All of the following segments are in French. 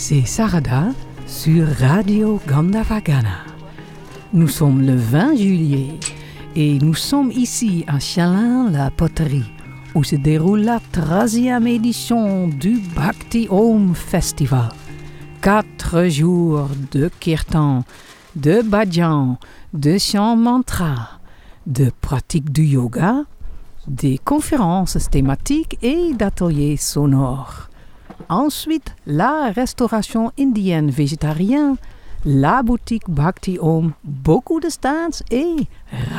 C'est Sarada sur Radio Gandavagana. Nous sommes le 20 juillet et nous sommes ici à Chalin-la-Poterie où se déroule la troisième édition du Bhakti Om Festival. Quatre jours de kirtan, de bhajan, de chant mantra, de pratique du yoga, des conférences thématiques et d'ateliers sonores. Ensuite, la restauration indienne végétarienne, la boutique Bhakti Om, beaucoup de stands et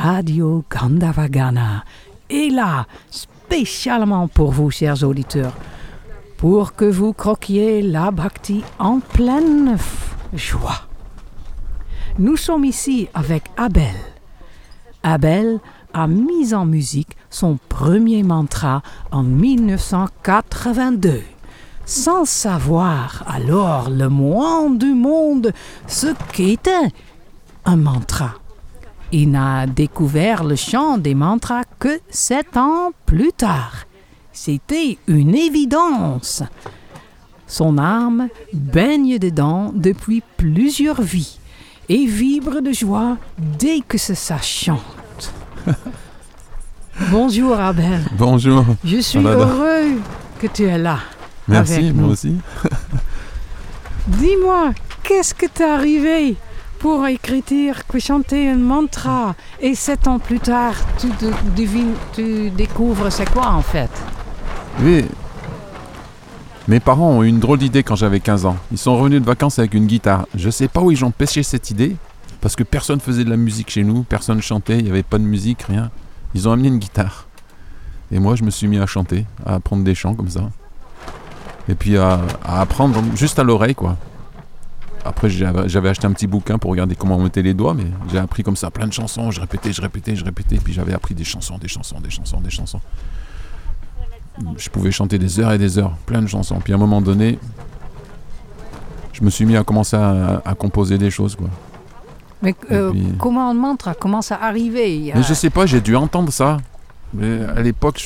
Radio Gandavagana. Et là, spécialement pour vous, chers auditeurs, pour que vous croquiez la Bhakti en pleine joie. Nous sommes ici avec Abel. Abel a mis en musique son premier mantra en 1982, sans savoir alors le moins du monde ce qu'était un mantra. Il n'a découvert le chant des mantras que sept ans plus tard. C'était une évidence. Son âme baigne dedans depuis plusieurs vies et vibre de joie dès que ça chante. Bonjour Abel. Bonjour. Je suis heureux que tu es là. Merci, moi aussi. Dis-moi, qu'est-ce que t'es arrivé pour écrire, chanter un mantra et sept ans plus tard, tu, devines, tu découvres c'est quoi en fait? Oui. Mes parents ont eu une drôle d'idée quand j'avais 15 ans. Ils sont revenus de vacances avec une guitare. Je sais pas où ils ont pêché cette idée, parce que personne faisait de la musique chez nous, personne chantait, il n'y avait pas de musique, rien. Ils ont amené une guitare. Et moi, je me suis mis à chanter, à apprendre des chants comme ça. Et puis à, apprendre juste à l'oreille, quoi. Après, j'avais acheté un petit bouquin pour regarder comment on mettait les doigts, mais j'ai appris comme ça plein de chansons. Je répétais, je répétais, je répétais. Puis j'avais appris des chansons, des chansons, des chansons, des chansons. Je pouvais chanter des heures et des heures, plein de chansons. Puis à un moment donné, je me suis mis à commencer à, à composer des choses, quoi. Mais euh, comment un mantra commence à arriver Mais je sais pas, j'ai dû entendre ça. À l'époque,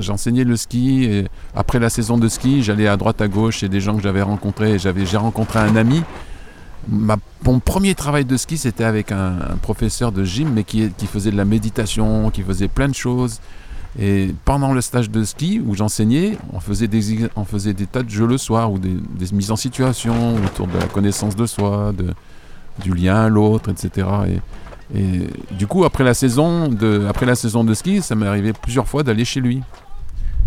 j'enseignais le ski après la saison de ski, j'allais à droite à gauche chez des gens que j'avais rencontrés. J'ai rencontré un ami. Mon premier travail de ski, c'était avec un, professeur de gym, mais qui, faisait de la méditation, qui faisait plein de choses. Et pendant le stage de ski où j'enseignais, on, faisait des, on faisait des tas de jeux le soir ou des, mises en situation autour de la connaissance de soi, du lien à l'autre, etc. Et, et, du coup, après la, saison de, après la saison de ski, ça m'est arrivé plusieurs fois d'aller chez lui.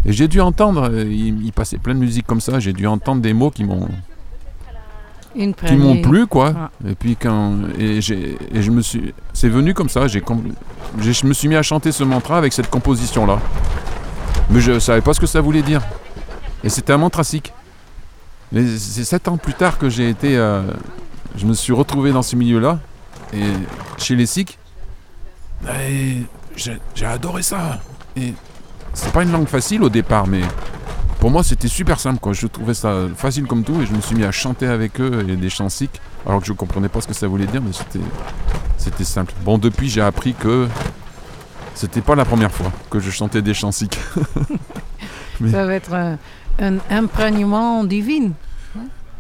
Et j'ai dû entendre, euh, il, passait plein de musique comme ça, j'ai dû entendre des mots qui m'ont qui m'ont plu quoi. Ah. et puis quand et, et je me suis c'est venu comme ça j'ai je me suis mis à chanter ce mantra avec cette composition là mais je savais pas ce que ça voulait dire. Et c'était un mantra sikh. Mais c'est sept ans plus tard que j'ai été euh, je me suis retrouvé dans ce milieu-là, et chez les Sikhs, j'ai adoré ça. Et c'est pas une langue facile au départ, mais pour moi c'était super simple. Quoi. Je trouvais ça facile comme tout, et je me suis mis à chanter avec eux et des chants sikhs, alors que je comprenais pas ce que ça voulait dire, mais c'était simple. Bon, depuis j'ai appris que c'était pas la première fois que je chantais des chants sikhs. Ça va être un, un imprégnement divin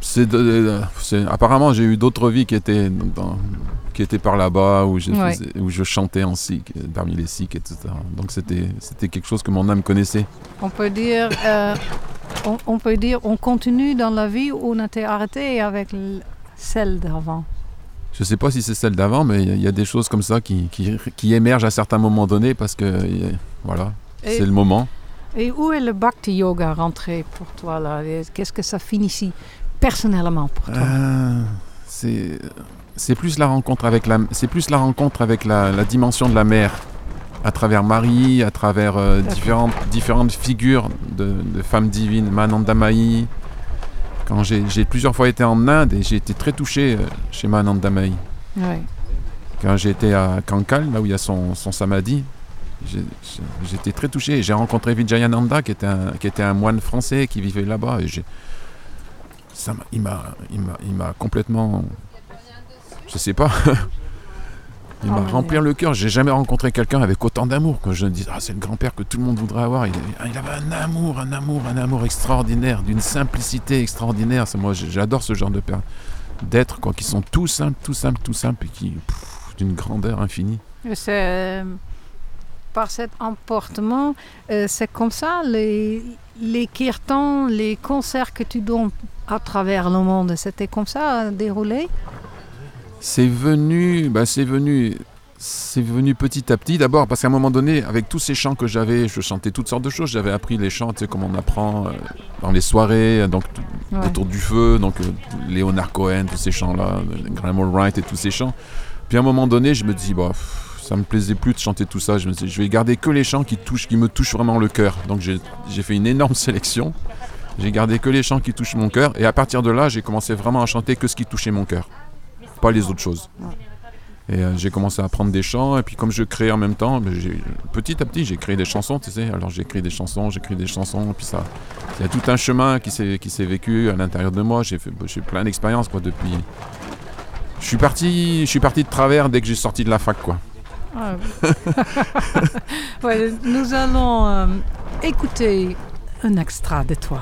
c'est apparemment j'ai eu d'autres vies qui étaient qui étaient par là-bas où je où je chantais en sikh parmi les sikhs etc donc c'était quelque chose que mon âme connaissait. On peut dire euh, on, peut dire on continue dans la vie où on était arrêté avec celle d'avant. Je sais pas si c'est celle d'avant mais il y, a des choses comme ça qui, qui, qui, émergent à certains moments donnés parce que voilà c'est le moment. et où est le bhakti yoga rentré pour toi là? Qu'est-ce que ça finit ici personnellement pour toi? Euh, C'est plus la rencontre avec la c'est plus la rencontre avec la, la, dimension de la mère à travers Marie, à travers euh, différentes différentes figures de, de femmes divines, Manandamayi. Quand j'ai plusieurs fois été en Inde et j'ai été très touché euh, chez Manandamayi. Ouais. Quand j'ai été à Kankal, là où il y a son, son samadhi, j'étais très touché. J'ai rencontré Vijayananda, qui était, un, qui était un moine français qui vivait là-bas. Et ça il m'a complètement, je sais pas. Il Ah m'a ouais. rempli le cœur. J'ai jamais rencontré quelqu'un avec autant d'amour. Que je me dis, ah, c'est le grand-père que tout le monde voudrait avoir. Il, il avait un amour, un amour, un amour extraordinaire, d'une simplicité extraordinaire. Moi, j'adore ce genre de père, d'être quoi, qui sont tout simples, tout simples, tout simples, et qui d'une grandeur infinie. C'est euh, par cet emportement, euh, c'est comme ça les les kirtans, les concerts que tu donnes à travers le monde, c'était comme ça euh, déroulé? C'est venu, bah, c'est venu, c'est venu petit à petit. D'abord parce qu'à un moment donné, avec tous ces chants que j'avais, je chantais toutes sortes de choses. J'avais appris les chants, tu sais, comme on apprend euh, dans les soirées, donc t- Ouais. autour du feu, donc euh, Léonard Cohen, tous ces chants-là, euh, Graham Allwright et tous ces chants. Puis à un moment donné, je me dis, bah, pff, ça me plaisait plus de chanter tout ça. Je me dis, je vais garder que les chants qui touchent, qui me touchent vraiment le cœur. Donc j'ai fait une énorme sélection. J'ai gardé que les chants qui touchent mon cœur. Et à partir de là, j'ai commencé vraiment à chanter que ce qui touchait mon cœur, pas les autres choses. Et euh, j'ai commencé à apprendre des chants. Et puis comme je crée en même temps, ben, j'ai- petit à petit, j'ai créé des chansons, tu sais. Alors j'écris des chansons, j'écris des chansons. Et puis ça, il y a tout un chemin qui s'est vécu à l'intérieur de moi. J'ai fait, j'ai plein d'expériences quoi depuis. Je suis parti, je suis parti de travers dès que j'ai sorti de la fac quoi. Ah, ouais, nous allons euh, écouter un extrait de toi.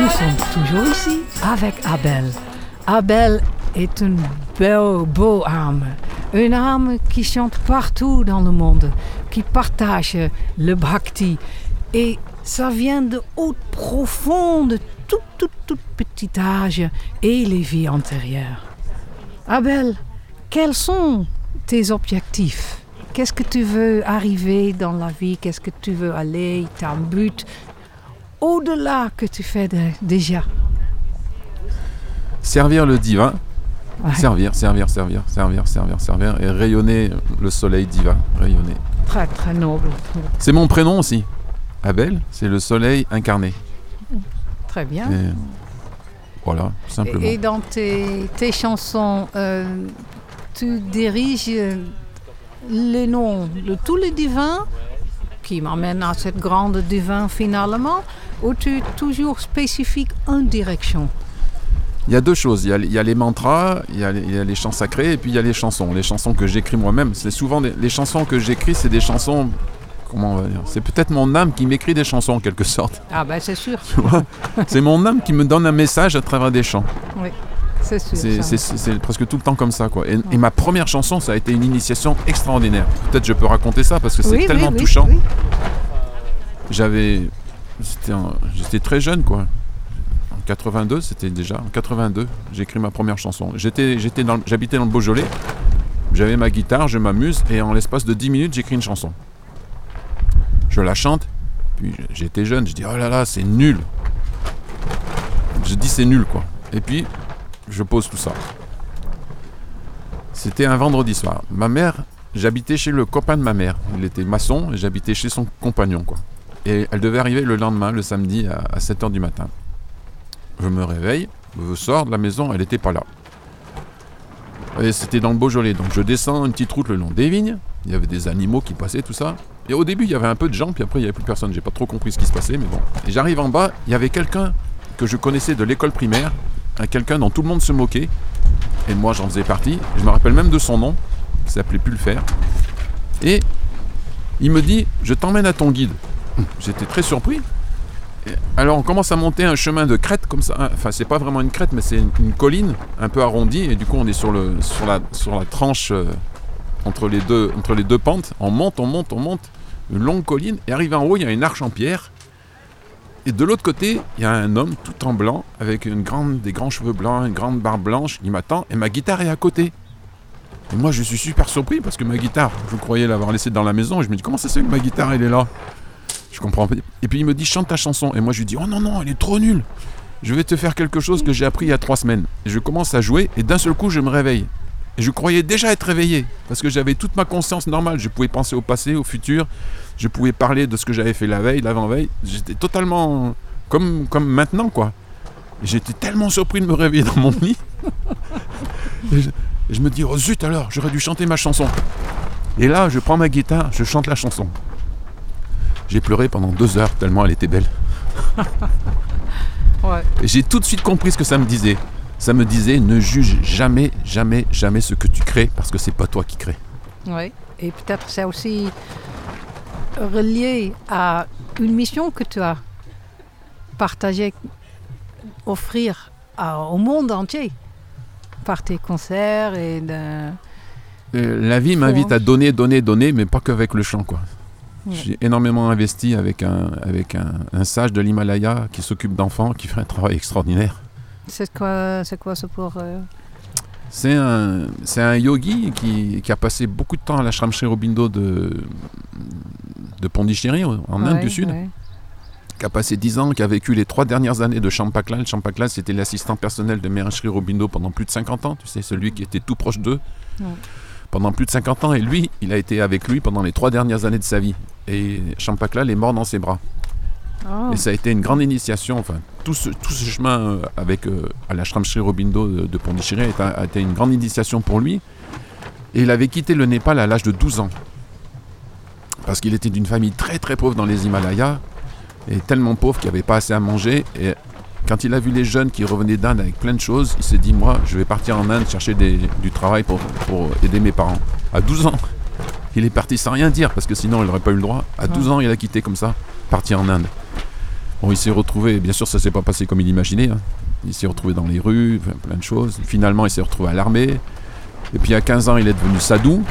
Nous sommes toujours ici avec Abel. Abel est une beau, beau âme. Une âme qui chante partout dans le monde, qui partage le bhakti. Et ça vient de haute profonde, tout, tout, tout petit âge et les vies antérieures. Abel, quels sont tes objectifs? Qu'est-ce que tu veux arriver dans la vie? Qu'est-ce que tu veux aller? Ton but? Au-delà que tu fais de- déjà Servir le divin, Ouais, servir, servir, servir, servir, servir, servir, et rayonner le soleil divin, rayonner. Très, très noble. C'est mon prénom aussi. Abel, c'est le soleil incarné. Très bien. Et voilà, simplement. Et, dans tes, tes chansons, euh, tu diriges euh, les noms de tous les divins qui m'amènent à cette grande divin finalement, ou tu es toujours spécifique en direction? Il y a deux choses. Il y a, il y a les mantras, il y a, les- il y a les chants sacrés, et puis il y a les chansons. Les chansons que j'écris moi-même. C'est souvent des- les chansons que j'écris, c'est des chansons. Comment on va dire C'est peut-être mon âme qui m'écrit des chansons en quelque sorte. Ah ben c'est sûr, c'est mon âme qui me donne un message à travers des chants. c'est sûr. C'est, ça. c'est- c'est presque tout le temps comme ça, quoi. Et, et ma première chanson, ça a été une initiation extraordinaire. Peut-être je peux raconter ça parce que c'est Oui, oui, tellement oui, touchant. oui. J'avais, j'étais très jeune, quoi. En 82, c'était déjà en 82, j'ai écrit ma première chanson. J'étais dans, j'habitais dans le Beaujolais. J'avais ma guitare, je m'amuse et en l'espace de 10 minutes, j'écris une chanson. Je la chante, puis j'étais jeune, je dis oh là là, c'est nul. Je dis c'est nul quoi. Et puis je pose tout ça. C'était un vendredi soir. Ma mère, j'habitais chez le copain de ma mère. Il était maçon et j'habitais chez son compagnon quoi. Et elle devait arriver le lendemain, le samedi, à, 7h du matin. Je me réveille, je sors de la maison, elle n'était pas là. Et c'était dans le Beaujolais. Donc je descends une petite route le long des vignes. Il y avait des animaux qui passaient, tout ça. Et au début, il y avait un peu de gens, puis après, il n'y avait plus personne. J'ai pas trop compris ce qui se passait, mais bon. Et j'arrive en bas, il y avait quelqu'un que je connaissais de l'école primaire, un quelqu'un dont tout le monde se moquait. Et moi, j'en faisais partie. Je me rappelle même de son nom, qui s'appelait Pulfer. Et il me dit Je t'emmène à ton guide. J'étais très surpris. Alors, on commence à monter un chemin de crête comme ça. Enfin, c'est pas vraiment une crête, mais c'est une, colline un peu arrondie. Et du coup, on est sur, le, sur, la, sur la tranche euh, entre, les deux, entre les deux pentes. On monte, on monte, on monte. Une longue colline. Et arrivé en haut, il y a une arche en pierre. Et de l'autre côté, il y a un homme tout en blanc, avec une grande, des grands cheveux blancs, une grande barbe blanche, qui m'attend. Et ma guitare est à côté. Et moi, je suis super surpris parce que ma guitare, je croyais l'avoir laissée dans la maison. Et je me dis, comment ça se fait que ma guitare, elle est là? Je comprends? Et puis il me dit, chante ta chanson. Et moi, je lui dis, oh non, non, elle est trop nulle. Je vais te faire quelque chose que j'ai appris il y a trois semaines. Je commence à jouer et d'un seul coup, je me réveille. Et je croyais déjà être réveillé parce que j'avais toute ma conscience normale. Je pouvais penser au passé, au futur. Je pouvais parler de ce que j'avais fait la veille, l'avant-veille. J'étais totalement comme, comme maintenant, quoi. J'étais tellement surpris de me réveiller dans mon lit. Je me dis, oh zut alors, j'aurais dû chanter ma chanson. Et là, je prends ma guitare, je chante la chanson. J'ai pleuré pendant deux heures tellement elle était belle. Ouais. Et j'ai tout de suite compris ce que ça me disait. Ça me disait, ne juge jamais, jamais, jamais ce que tu crées parce que c'est pas toi qui crée. Oui, et peut-être c'est aussi relié à une mission que tu as partagée, offrir à- au monde entier par tes concerts et de... Euh, la vie m'invite à donner, donner, donner, mais pas qu'avec le chant, quoi. Ouais. J'ai énormément investi avec un, avec un, un sage de l'Himalaya qui s'occupe d'enfants, qui fait un travail extraordinaire. C'est quoi, c'est quoi ça pour... euh, C'est un, c'est un yogi qui, qui a passé beaucoup de temps à l'ashram Sri Aurobindo de, de Pondichéry, en Inde du Sud, ouais. qui a passé 10 ans, qui a vécu les trois dernières années de Champakla. Le Champakla, c'était l'assistant personnel de Maharaj Sri Aurobindo pendant plus de 50 ans, tu sais, celui qui était tout proche d'eux. Ouais. Pendant plus de 50 ans, et lui, il a été avec lui pendant les trois dernières années de sa vie. Et Champakla est mort dans ses bras. Ah, Et ça a été une grande initiation. Enfin, tout ce, tout ce chemin euh, avec euh, à l'ashram Sri Aurobindo de, de Pondichéry a, été- a été une grande initiation pour lui. Et il avait quitté le Népal à l'âge de 12 ans. Parce qu'il était d'une famille très très pauvre dans les Himalayas. Et tellement pauvre qu'il n'avait pas assez à manger. Et quand il a vu les jeunes qui revenaient d'Inde avec plein de choses, il s'est dit Moi, je vais partir en Inde chercher des- du travail pour, pour aider mes parents. À 12 ans. Il est parti sans rien dire parce que sinon il n'aurait pas eu le droit. À 12 ans, il a quitté comme ça, parti en Inde. Bon, il s'est retrouvé, bien sûr, ça s'est pas passé comme il imaginait. hein. Il s'est retrouvé dans les rues, plein de choses. Finalement, il s'est retrouvé à l'armée. Et puis à 15 ans, il est devenu sadou.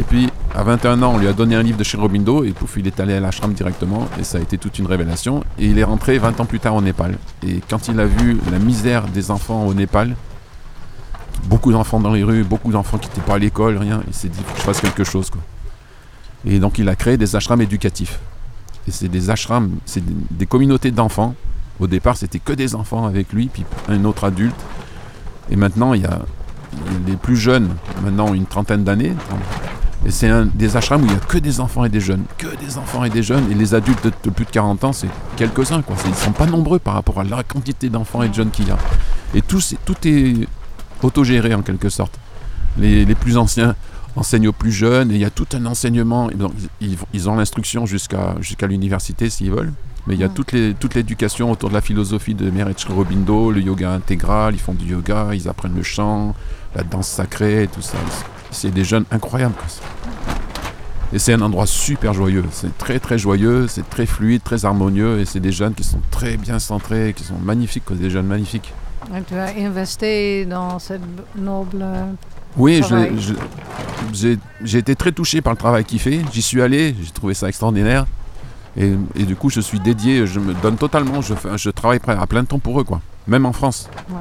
Et puis à 21 ans, on lui a donné un livre de Aurobindo et pouf, il est allé à l'ashram directement. Et ça a été toute une révélation. Et il est rentré 20 ans plus tard au Népal. Et quand il a vu la misère des enfants au Népal, beaucoup d'enfants dans les rues, beaucoup d'enfants qui n'étaient pas à l'école, rien, il s'est dit, faut que je fasse quelque chose. Et donc il a créé des ashrams éducatifs. Et c'est des ashrams, c'est des, communautés d'enfants. Au départ, c'était que des enfants avec lui, puis un autre adulte. Et maintenant, il y a les plus jeunes, maintenant une trentaine d'années. Et c'est un des ashrams où il n'y a que des enfants et des jeunes. Que des enfants et des jeunes. Et les adultes de, de plus de 40 ans, c'est quelques-uns. Quoi. Ils ne sont pas nombreux par rapport à la quantité d'enfants et de jeunes qu'il y a. Et tout, c'est- tout est autogéré en quelque sorte. Les, les plus anciens enseignent aux plus jeunes et il y a tout un enseignement. Ils ont, ils- ils ont l'instruction jusqu'à jusqu'à l'université s'ils veulent. Mais il y a toute les- toute l'éducation autour de la philosophie de Sri Aurobindo, le yoga intégral, ils font du yoga, ils apprennent le chant, la danse sacrée, et tout ça. C'est des jeunes incroyables. quoi. Et c'est un endroit super joyeux. C'est très très joyeux, c'est très fluide, très harmonieux, et c'est des jeunes qui sont très bien centrés, qui sont magnifiques, quoi, des jeunes magnifiques. et tu as investi dans cette noble... Oui, l'ai- je- j'ai été très touché par le travail qu'il fait. J'y suis allé, j'ai trouvé ça extraordinaire. Et, et du coup, je suis dédié, je me donne totalement, je, je travaille à plein de temps pour eux, quoi. Même en France. Ouais.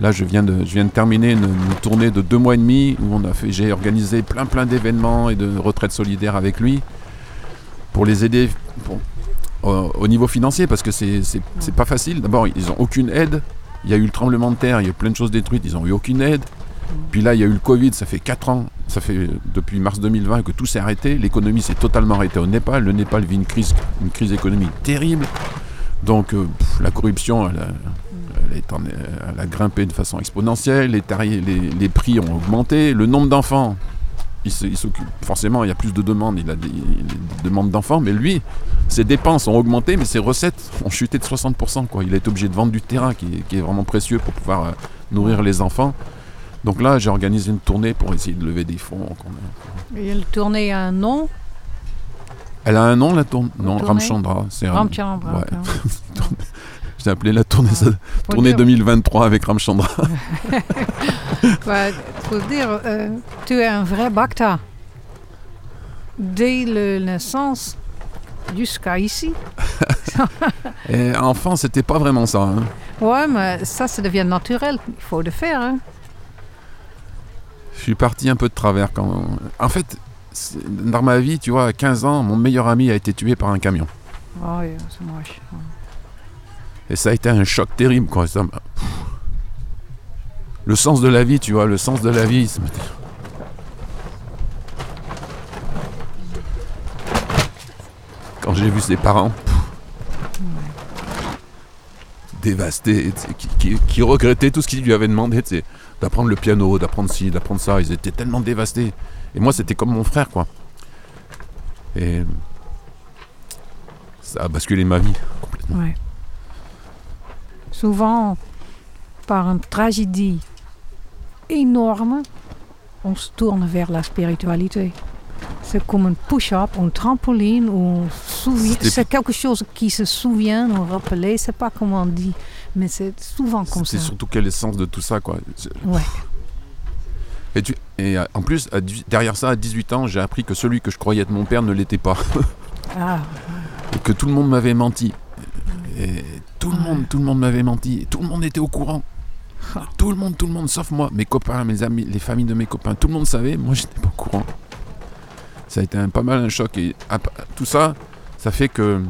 Là, je viens, de, je viens de terminer une, tournée de deux mois et demi où on a fait, j'ai organisé plein plein d'événements et de retraites solidaires avec lui pour les aider au, au niveau financier parce que c'est c'est- c'est pas facile. D'abord, ils n'ont aucune aide. Il y a eu le tremblement de terre, il y a eu plein de choses détruites, ils n'ont eu aucune aide. Puis là, il y a eu le Covid, ça fait 4 ans, ça fait depuis mars 2020 que tout s'est arrêté. L'économie s'est totalement arrêtée au Népal. Le Népal vit une crise, une crise économique terrible. Donc euh, la corruption, elle elle a est en- elle a grimpé de façon exponentielle, les, tarifs- les, les prix ont augmenté, le nombre d'enfants, il s'occupe. Forcément, il y a plus de demandes, il a des, des demandes d'enfants, mais lui, ses dépenses ont augmenté, mais ses recettes ont chuté de 60%. Quoi. Il a été obligé de vendre du terrain qui est, qui est vraiment précieux pour pouvoir euh, nourrir les enfants. Donc là, j'ai organisé une tournée pour essayer de lever des fonds. a- Et elle tournait un nom, Elle a un nom, la tournée Non, Tournée? Ramchandra. Ramchandra. ouais. Je l'ai appelé la tournée, Faut tournée dire- 2023 avec Ramchandra. Ouais, faut dire, euh, tu es un vrai Bacta. Dès la naissance jusqu'à ici. Et enfant, c'était pas vraiment ça. hein. Ouais, mais ça, ça devient naturel. Il faut le faire. Hein. Je suis parti un peu de travers quand. En fait, dans ma vie, tu vois, à 15 ans, mon meilleur ami a été tué par un camion. Oh, c'est moche. Et ça a été un choc terrible, quoi. Ça le sens de la vie, tu vois, le sens de la vie. Quand j'ai vu ses parents, dévastés, qui, regrettaient tout ce qu'il lui avait demandé, d'apprendre le piano, d'apprendre ci, d'apprendre ça. Ils étaient tellement dévastés. Et moi, c'était comme mon frère, quoi. Et ça a basculé ma vie complètement. Souvent, par une tragédie énorme, on se tourne vers la spiritualité. C'est comme un push-up, un trampoline, on C'était- c'est quelque chose qui se souvient, nous rappeler, c'est pas comment on dit, mais c'est souvent comme ça. C'est surtout quel est le sens de tout ça, quoi. Ouais. Et, tu- et euh, en plus, à 18 derrière ça, à 18 ans, j'ai appris que celui que je croyais être mon père ne l'était pas. Ah, et que tout le monde m'avait menti. Et tout le monde, tout le monde m'avait menti. Tout le monde était au courant. Tout le monde, tout le monde, sauf moi. Mes copains, mes amis, les familles de mes copains, tout le monde savait. Moi, j'étais pas au courant. Ça a été un, pas mal un choc. Et tout ça, ça fait que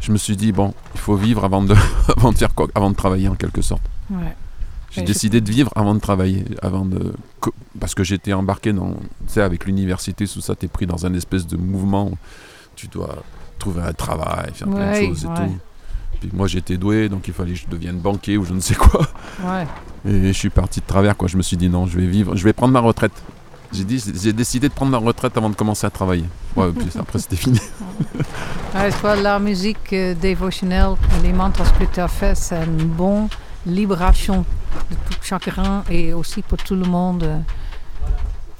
je me suis dit, bon, il faut vivre avant de, avant de faire quoi Avant de travailler, en quelque sorte. ouais. J'ai décidé de vivre avant de travailler, avant de parce que j'étais embarqué dans, tu sais, avec l'université, tout ça, t'es pris dans un espèce de mouvement. Où tu dois trouver un travail, faire plein de choses et tout. Puis moi, j'étais doué, donc il fallait que je devienne banquier ou je ne sais quoi. Ouais. Et je suis parti de travers, quoi. Je me suis dit non, je vais vivre, je vais prendre ma retraite. J'ai dit, j'ai décidé de prendre ma retraite avant de commencer à travailler. Ouais, puis après c'était fini. Ouais, la musique euh, dévotionnelle, les mantras que tu as fait, c'est une bonne libération de tout chacun et aussi pour tout le monde, euh,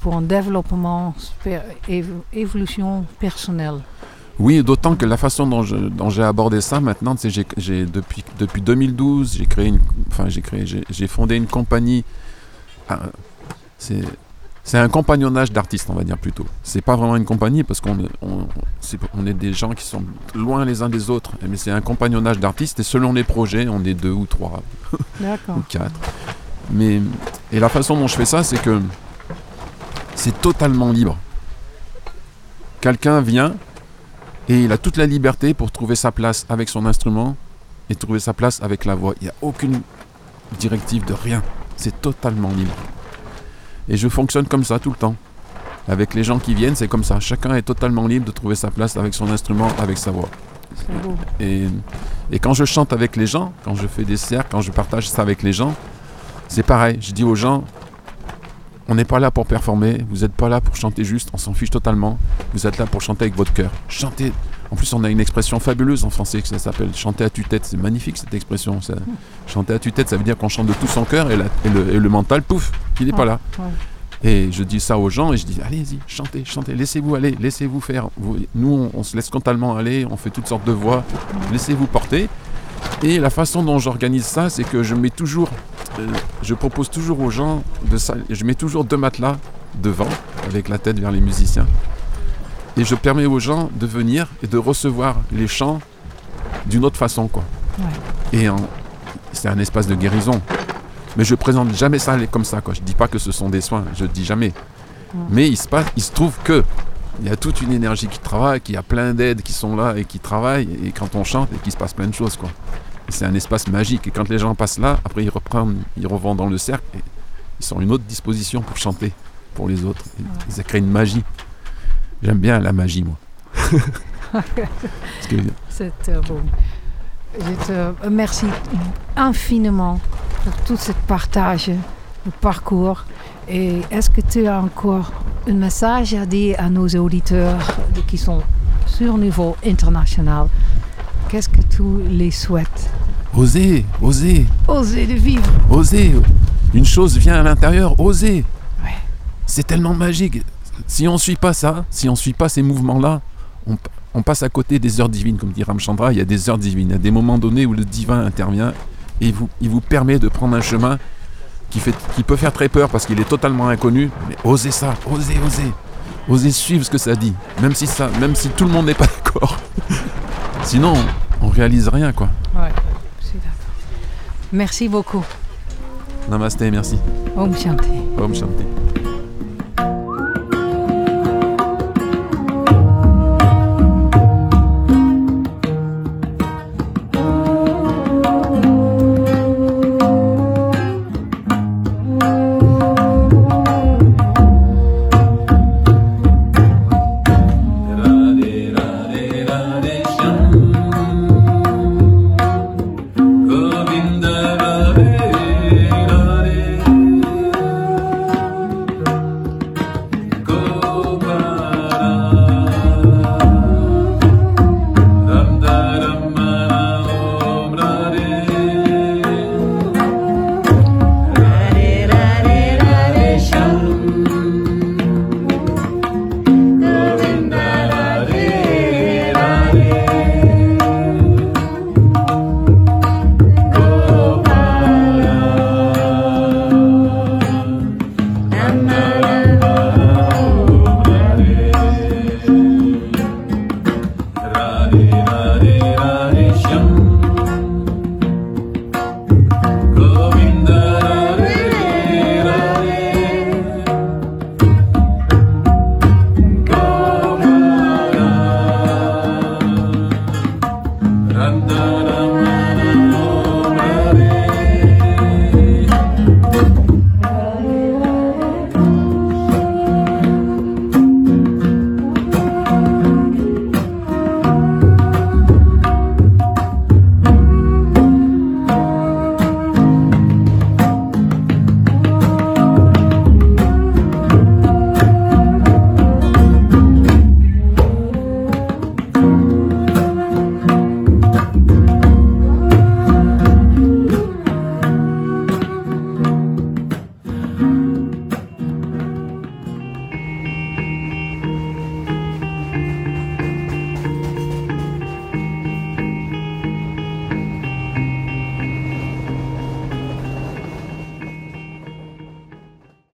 pour un développement, évolution personnelle. Oui, d'autant que la façon dont je- dont j'ai abordé ça maintenant, sais, j'ai, j'ai- depuis, depuis 2012, j'ai créé une, enfin j'ai créé, j'ai, j'ai fondé une compagnie. ah, c'est, c'est un compagnonnage d'artistes, on va dire plutôt. C'est pas vraiment une compagnie parce qu'on est- on, c'est- on est des gens qui sont loin les uns des autres, mais c'est un compagnonnage d'artistes et selon les projets, on est deux ou trois D'accord. ou quatre. Mais et la façon dont je fais ça, c'est que c'est totalement libre. Quelqu'un vient et il a toute la liberté pour trouver sa place avec son instrument et trouver sa place avec la voix. Il n'y a aucune directive de rien. C'est totalement libre. Et je fonctionne comme ça tout le temps. Avec les gens qui viennent, c'est comme ça. Chacun est totalement libre de trouver sa place avec son instrument, avec sa voix. Et quand je chante avec les gens, quand je fais des cercles, quand je partage ça avec les gens, c'est pareil. Je dis aux gens, on n'est pas là pour performer, vous n'êtes pas là pour chanter juste, on s'en fiche totalement. Vous êtes là pour chanter avec votre cœur. Chantez. En plus, on a une expression fabuleuse en français que ça s'appelle chanter à tue-tête. C'est magnifique cette expression. ça. Chanter à tue-tête, ça veut dire qu'on chante de tout son cœur et, le, et le mental, pouf, il n'est pas là. Et je dis ça aux gens et je dis allez-y, chantez, chantez, laissez-vous aller, laissez-vous faire. Vous- nous, on, on se laisse totalement aller, on fait toutes sortes de voix, laissez-vous porter. Et la façon dont j'organise ça, c'est que je mets toujours, je propose toujours aux gens de ça, je mets toujours deux matelas devant, avec la tête vers les musiciens. Et je permets aux gens de venir et de recevoir les chants d'une autre façon, quoi. Ouais. Et en- c'est un espace de guérison. Mais je présente jamais ça comme ça, quoi. Je dis pas que ce sont des soins, je dis jamais. Mais il se passe, il se trouve que il y a toute une énergie qui travaille, qu'il y a plein d'aides qui sont là et qui travaillent, et quand on chante, et qu'il se passe plein de choses, quoi. C'est un espace magique. Et quand les gens passent là, après ils reprennent, ils revont dans le cercle, et ils sont une autre disposition pour chanter pour les autres. Et ça crée une magie. J'aime bien la magie, moi. C'est euh, beau. Je te remercie infiniment pour tout ce partage, le parcours. Et est-ce que tu as encore un message à dire à nos auditeurs qui sont sur niveau international? Qu'est-ce que tu les souhaites? Osez, osez, Oser de vivre. osez. Une chose vient à l'intérieur, osez. Ouais. C'est tellement magique. Si on ne suit pas ça, si on ne suit pas ces mouvements-là, on, on passe à côté des heures divines, comme dit Ramchandra. Il y a des heures divines, il y a des moments donnés où le divin intervient et vous, il vous permet de prendre un chemin qui, fait, qui peut faire très peur parce qu'il est totalement inconnu. Mais osez ça, osez, osez. Osez suivre ce que ça dit, même si, ça, même si tout le monde n'est pas d'accord. Sinon, on, réalise rien, quoi. Ouais, je suis d'accord. Merci beaucoup. Namasté, merci. Om Shanti. Om Shanti.